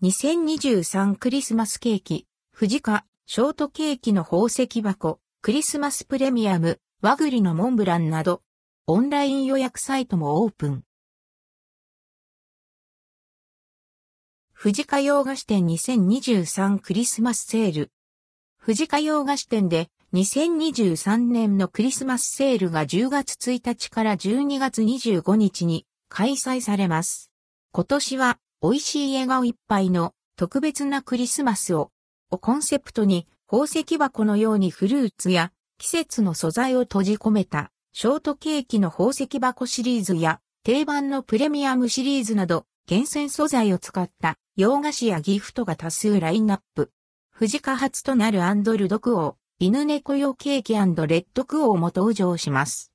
2023クリスマスケーキ、藤カ、ショートケーキの宝石箱、クリスマスプレミアム、和栗のモンブランなど、オンライン予約サイトもオープン。藤カ洋菓子店2023クリスマスセール。藤カ洋菓子店で2023年のクリスマスセールが10月1日から12月25日に開催されます。今年は美味しい笑顔いっぱいの特別なクリスマスを、をコンセプトに宝石箱のようにフルーツや季節の素材を閉じ込めたショートケーキの宝石箱シリーズや定番のプレミアムシリーズなど厳選素材を使った洋菓子やギフトが多数ラインナップ。富士化発となるアンドルドクオー、犬猫用ケーキレッドクオーも登場します。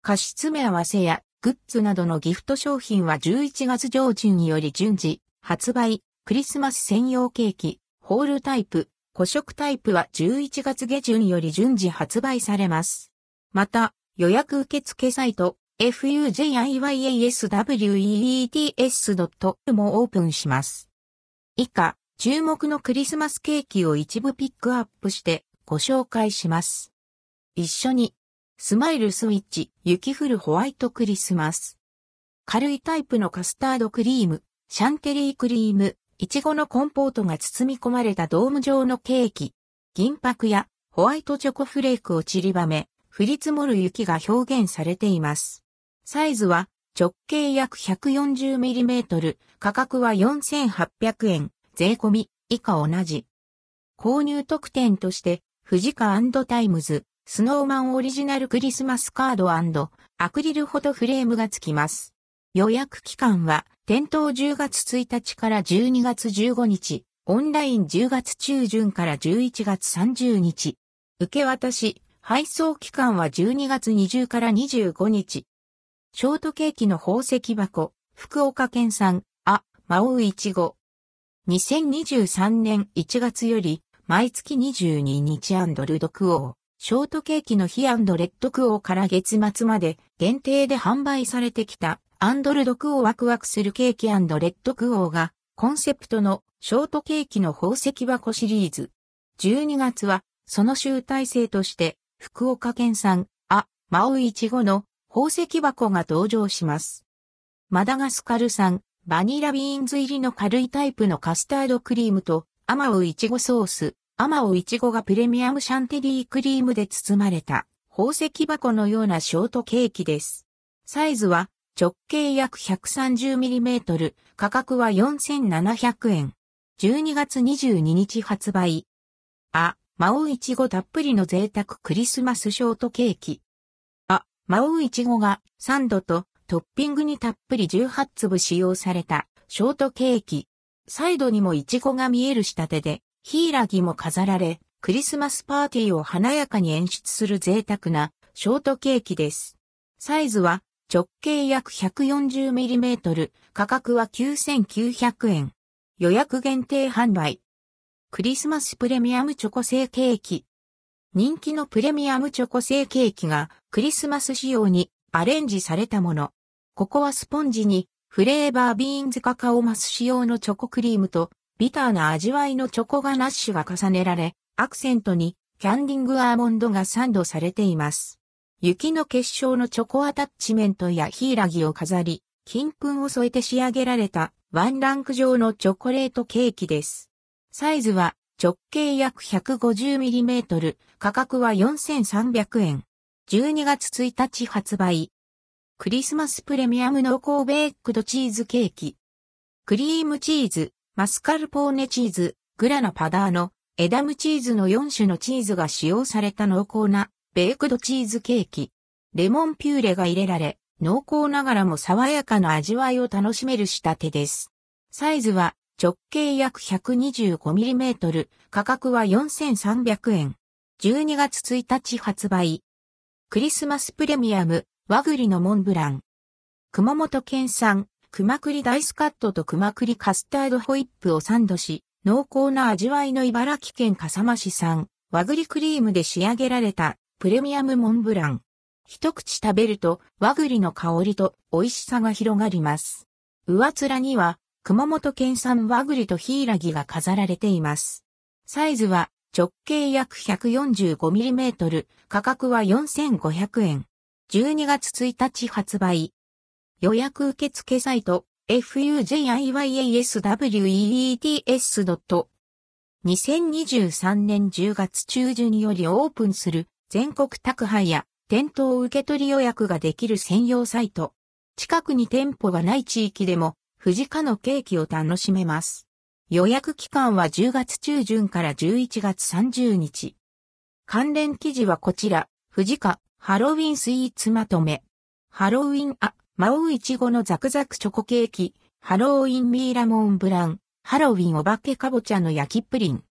菓子詰め合わせやグッズなどのギフト商品は11月上旬より順次発売、クリスマス専用ケーキ、ホールタイプ、古食タイプは11月下旬より順次発売されます。また、予約受付サイト、fujiyasweets.com もオープンします。以下、注目のクリスマスケーキを一部ピックアップしてご紹介します。一緒にスマイルスイッチ、雪降るホワイトクリスマス。軽いタイプのカスタードクリーム、シャンテリークリーム、いちごのコンポートが包み込まれたドーム状のケーキ。銀箔やホワイトチョコフレークを散りばめ、降り積もる雪が表現されています。サイズは直径約 140mm、価格は4800円、税込み、以下同じ。購入特典として、富士カタイムズ、スノーマンオリジナルクリスマスカードアクリルフォトフレームが付きます。予約期間は店頭10月1日から12月15日、オンライン10月中旬から11月30日。受け渡し、配送期間は12月20から25日。ショートケーキの宝石箱、福岡県産、あ、マオウイチゴ。2023年1月より、毎月22日ルドクオー。ショートケーキのヒレッドクオーから月末まで限定で販売されてきたアンドルドクオーワクワクするケーキレッドクオーがコンセプトのショートケーキの宝石箱シリーズ。12月はその集大成として福岡県産あ、マオイチゴの宝石箱が登場します。マダガスカル産バニラビーンズ入りの軽いタイプのカスタードクリームとアマオイチゴソース、アマオイチゴがプレミアムシャンティリークリームで包まれた宝石箱のようなショートケーキです。サイズは直径約 130mm、価格は4700円。12月22日発売。あまおう苺たっぷりの贅沢クリスマスショートケーキ。あ、マオイチゴがサンドとトッピングにたっぷり18粒使用されたショートケーキ。サイドにもイチゴが見える仕立てでヒイラギも飾られ、クリスマスパーティーを華やかに演出する贅沢なショートケーキです。サイズは直径約 140mm、価格は9900円。予約限定販売。クリスマスプレミアムチョコ製ケーキ。人気のプレミアムチョコ製ケーキがクリスマス仕様にアレンジされたもの。ここはスポンジにフレーバービーンズカカオマス仕様のチョコクリームとビターな味わいのチョコガナッシュが重ねられ、アクセントにキャンディングアーモンドがサンドされています。雪の結晶のチョコアタッチメントやヒイラギを飾り、金粉を添えて仕上げられたワンランク状のチョコレートケーキです。サイズは直径約 150mm、価格は4300円。12月1日発売。クリスマスプレミアム濃厚ベークドチーズケーキ。クリームチーズ、マスカルポーネチーズ、グラナパダーノ、エダムチーズの4種のチーズが使用された濃厚なベークドチーズケーキ。レモンピューレが入れられ、濃厚ながらも爽やかな味わいを楽しめる仕立てです。サイズは直径約 125mm、価格は4300円。12月1日発売。クリスマスプレミアム、和栗のモンブラン。熊本県産、熊栗ダイスカットと熊栗カスタードホイップをサンドし、濃厚な味わいの茨城県笠間市産、和栗クリームで仕上げられたプレミアムモンブラン。一口食べると和栗の香りと美味しさが広がります。上面には熊本県産和栗とヒイラギが飾られています。サイズは直径約 145mm、価格は4500円。12月1日発売。予約受付サイト、fujiyasweets.2023 年10月中旬よりオープンする全国宅配や店頭受取予約ができる専用サイト。近くに店舗がない地域でも、富士カのケーキを楽しめます。予約期間は10月中旬から11月30日。関連記事はこちら、富士カ、ハロウィンスイーツまとめ。ハロウィンあ、マオイチゴのザクザクチョコケーキ、ハロウィンミーラモンブラン、ハロウィンお化けかぼちゃの焼きプリン。